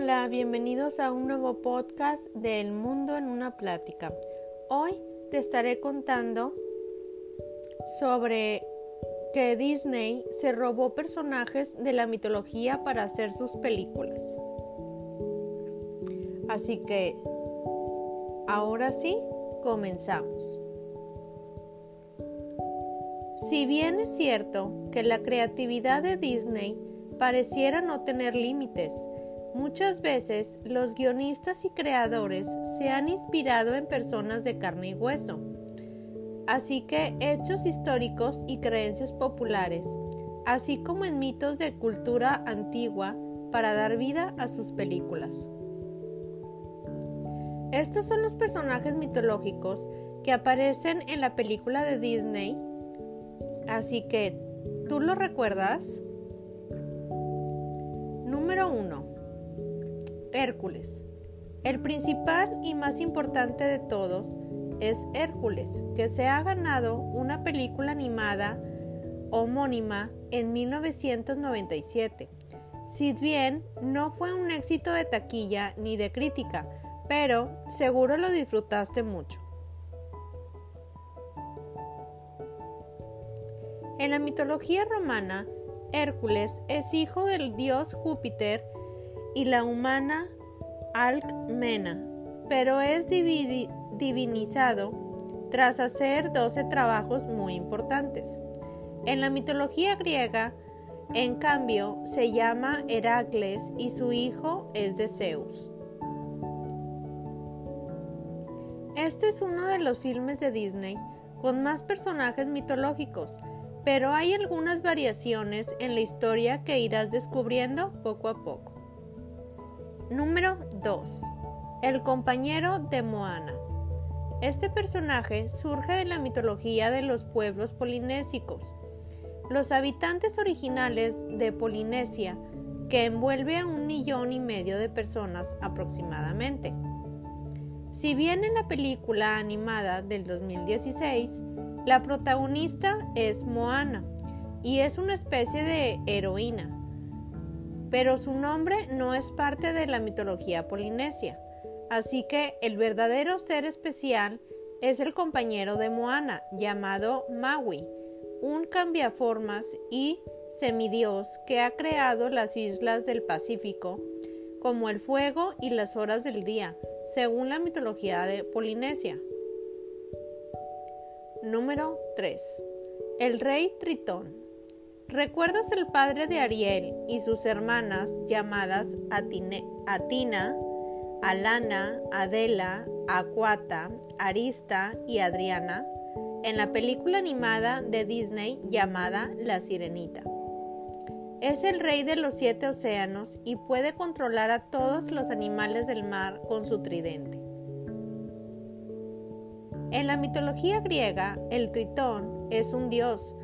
Hola, bienvenidos a un nuevo podcast de El Mundo en una Plática. Hoy te estaré contando sobre que Disney se robó personajes de la mitología para hacer sus películas. Así que, ahora sí, comenzamos. Si bien es cierto que la creatividad de Disney pareciera no tener límites, Muchas veces los guionistas y creadores se han inspirado en personas de carne y hueso, así que hechos históricos y creencias populares, así como en mitos de cultura antigua para dar vida a sus películas. Estos son los personajes mitológicos que aparecen en la película de Disney, así que, ¿tú lo recuerdas? Número 1. Hércules. El principal y más importante de todos es Hércules, que se ha ganado una película animada homónima en 1997. Si bien no fue un éxito de taquilla ni de crítica, pero seguro lo disfrutaste mucho. En la mitología romana, Hércules es hijo del dios Júpiter y la humana Alcmena, pero es divinizado tras hacer 12 trabajos muy importantes. En la mitología griega, en cambio, se llama Heracles y su hijo es de Zeus. Este es uno de los filmes de Disney con más personajes mitológicos, pero hay algunas variaciones en la historia que irás descubriendo poco a poco. Número 2. El compañero de Moana. Este personaje surge de la mitología de los pueblos polinésicos. Los habitantes originales de Polinesia, que envuelve a un millón y medio de personas aproximadamente. Si bien en la película animada del 2016, la protagonista es Moana y es una especie de heroína, pero su nombre no es parte de la mitología polinesia, así que el verdadero ser especial es el compañero de Moana, llamado Maui, un cambiaformas y semidios que ha creado las islas del Pacífico, como el fuego y las horas del día, según la mitología de Polinesia. Número 3. El rey Tritón. ¿Recuerdas el padre de Ariel y sus hermanas llamadas Atina, Alana, Adela, Aquata, Arista y Adriana en la película animada de Disney llamada La Sirenita? Es el rey de los siete océanos y puede controlar a todos los animales del mar con su tridente. En la mitología griega, el tritón es un dios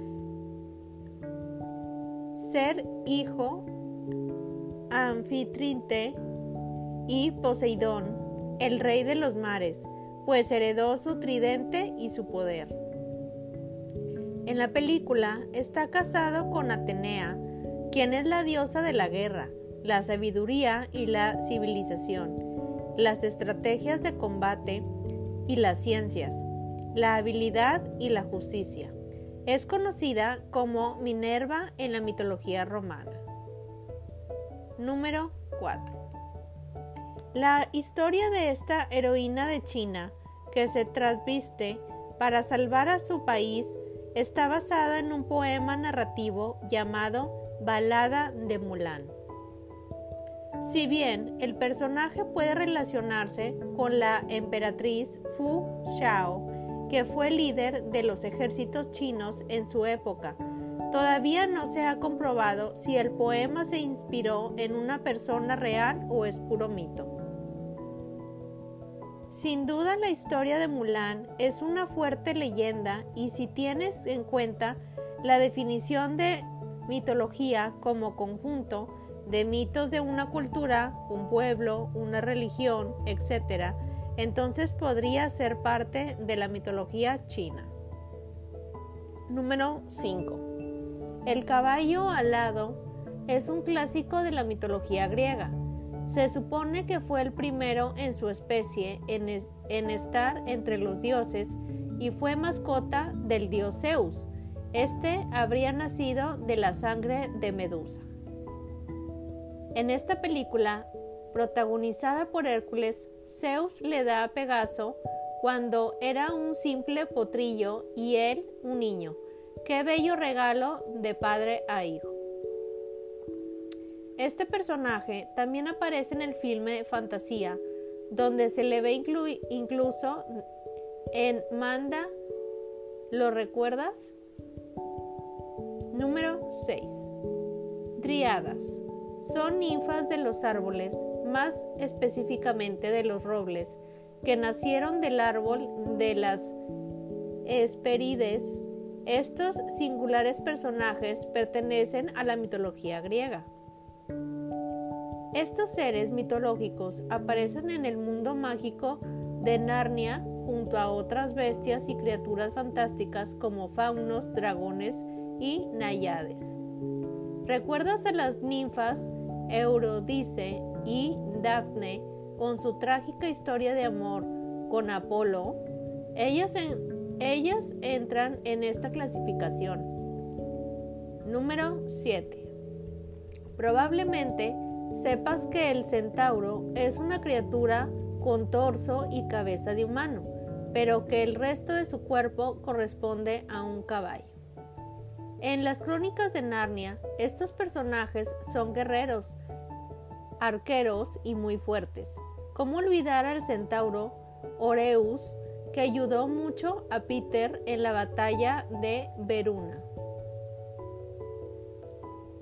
ser hijo Anfitrinte y Poseidón, el rey de los mares, pues heredó su tridente y su poder. En la película está casado con Atenea, quien es la diosa de la guerra, la sabiduría y la civilización, las estrategias de combate y las ciencias, la habilidad y la justicia. Es conocida como Minerva en la mitología romana. Número 4. La historia de esta heroína de China que se trasviste para salvar a su país está basada en un poema narrativo llamado Balada de Mulan. Si bien el personaje puede relacionarse con la emperatriz Fu Xiao, que fue líder de los ejércitos chinos en su época. Todavía no se ha comprobado si el poema se inspiró en una persona real o es puro mito. Sin duda la historia de Mulan es una fuerte leyenda y si tienes en cuenta la definición de mitología como conjunto de mitos de una cultura, un pueblo, una religión, etc., entonces podría ser parte de la mitología china. Número 5. El caballo alado es un clásico de la mitología griega. Se supone que fue el primero en su especie en, en estar entre los dioses y fue mascota del dios Zeus. Este habría nacido de la sangre de Medusa. En esta película, protagonizada por Hércules, Zeus le da a Pegaso cuando era un simple potrillo y él un niño. Qué bello regalo de padre a hijo. Este personaje también aparece en el filme Fantasía, donde se le ve incluso en Manda. ¿Lo recuerdas? Número 6. Driadas. Son ninfas de los árboles, más específicamente de los robles, que nacieron del árbol de las Hesperides. Estos singulares personajes pertenecen a la mitología griega. Estos seres mitológicos aparecen en el mundo mágico de Narnia junto a otras bestias y criaturas fantásticas como faunos, dragones y nayades. ¿Recuerdas a las ninfas Eurodice y Dafne con su trágica historia de amor con Apolo? Ellas, ellas entran en esta clasificación. Número 7. Probablemente sepas que el centauro es una criatura con torso y cabeza de humano, pero que el resto de su cuerpo corresponde a un caballo. En las crónicas de Narnia, estos personajes son guerreros, arqueros y muy fuertes. ¿Cómo olvidar al centauro Oreus, que ayudó mucho a Peter en la batalla de Veruna?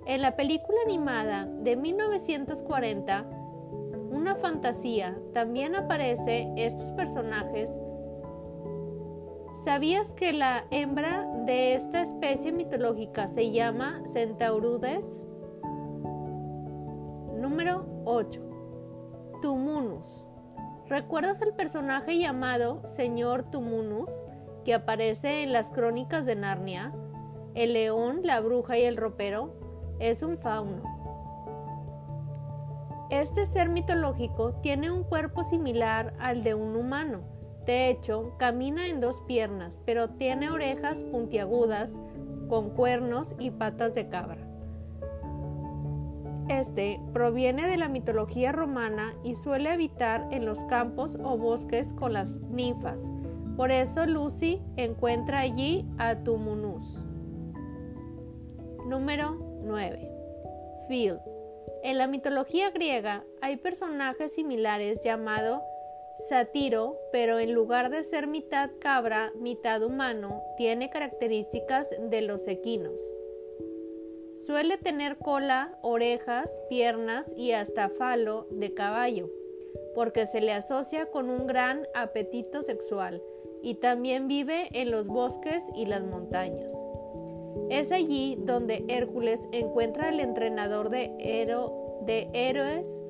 En la película animada de 1940, Una fantasía, también aparece estos personajes. ¿Sabías que la hembra de esta especie mitológica se llama Centaurudes? Número 8. Tumunus. ¿Recuerdas el personaje llamado Señor Tumunus que aparece en las crónicas de Narnia? El león, la bruja y el ropero es un fauno. Este ser mitológico tiene un cuerpo similar al de un humano. De hecho, camina en dos piernas, pero tiene orejas puntiagudas con cuernos y patas de cabra. Este proviene de la mitología romana y suele habitar en los campos o bosques con las ninfas. Por eso Lucy encuentra allí a Tumunus. Número 9. Phil. En la mitología griega hay personajes similares llamado Satiro, pero en lugar de ser mitad cabra, mitad humano, tiene características de los equinos. Suele tener cola, orejas, piernas y hasta falo de caballo, porque se le asocia con un gran apetito sexual y también vive en los bosques y las montañas. Es allí donde Hércules encuentra al entrenador de, héroes,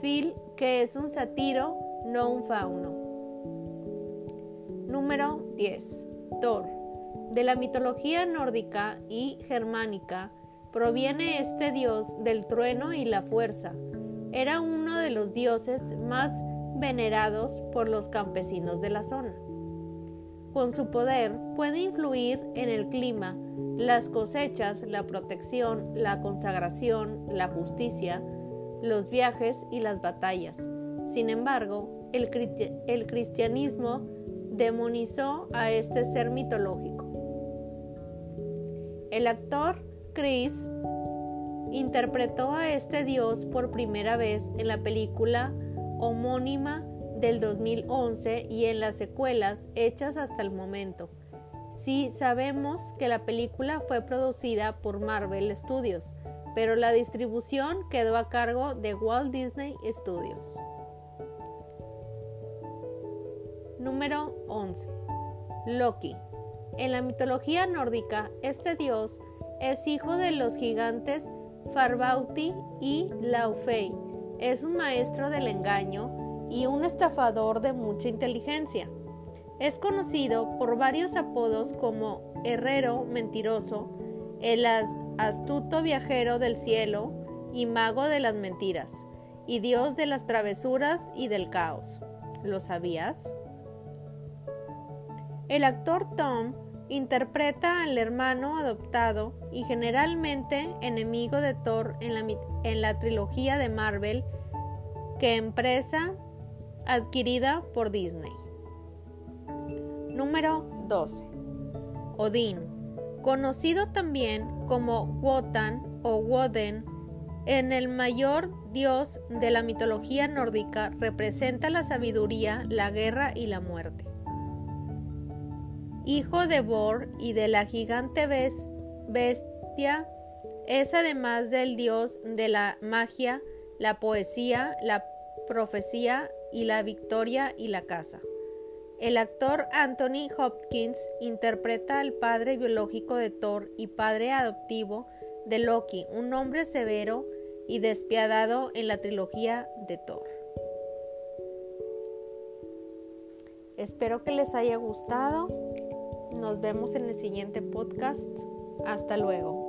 Phil, que es un satiro, no un fauno. Número 10. Thor. De la mitología nórdica y germánica proviene este dios del trueno y la fuerza. Era uno de los dioses más venerados por los campesinos de la zona. Con su poder puede influir en el clima, las cosechas, la protección, la consagración, la justicia, los viajes y las batallas. Sin embargo, el, cristianismo demonizó a este ser mitológico. El actor Chris interpretó a este dios por primera vez en la película homónima del 2011 y en las secuelas hechas hasta el momento. Sí sabemos que la película fue producida por Marvel Studios, pero la distribución quedó a cargo de Walt Disney Studios. Número 11. Loki. En la mitología nórdica, este dios es hijo de los gigantes Farbauti y Laufey. Es un maestro del engaño y un estafador de mucha inteligencia. Es conocido por varios apodos como Herrero Mentiroso, el astuto viajero del cielo y mago de las mentiras. y dios de las travesuras y del caos. ¿Lo sabías? El actor Tom interpreta al hermano adoptado y generalmente enemigo de Thor en la, en la trilogía de Marvel que empresa adquirida por Disney. Número 12. Odín, conocido también como Wotan o Woden, en el mayor dios de la mitología nórdica representa la sabiduría, la guerra y la muerte. Hijo de Bor y de la gigante bestia, es además del dios de la magia, la poesía, la profecía y la victoria y la caza. El actor Anthony Hopkins interpreta al padre biológico de Thor y padre adoptivo de Loki, un hombre severo y despiadado en la trilogía de Thor. Espero que les haya gustado. Nos vemos en el siguiente podcast. Hasta luego.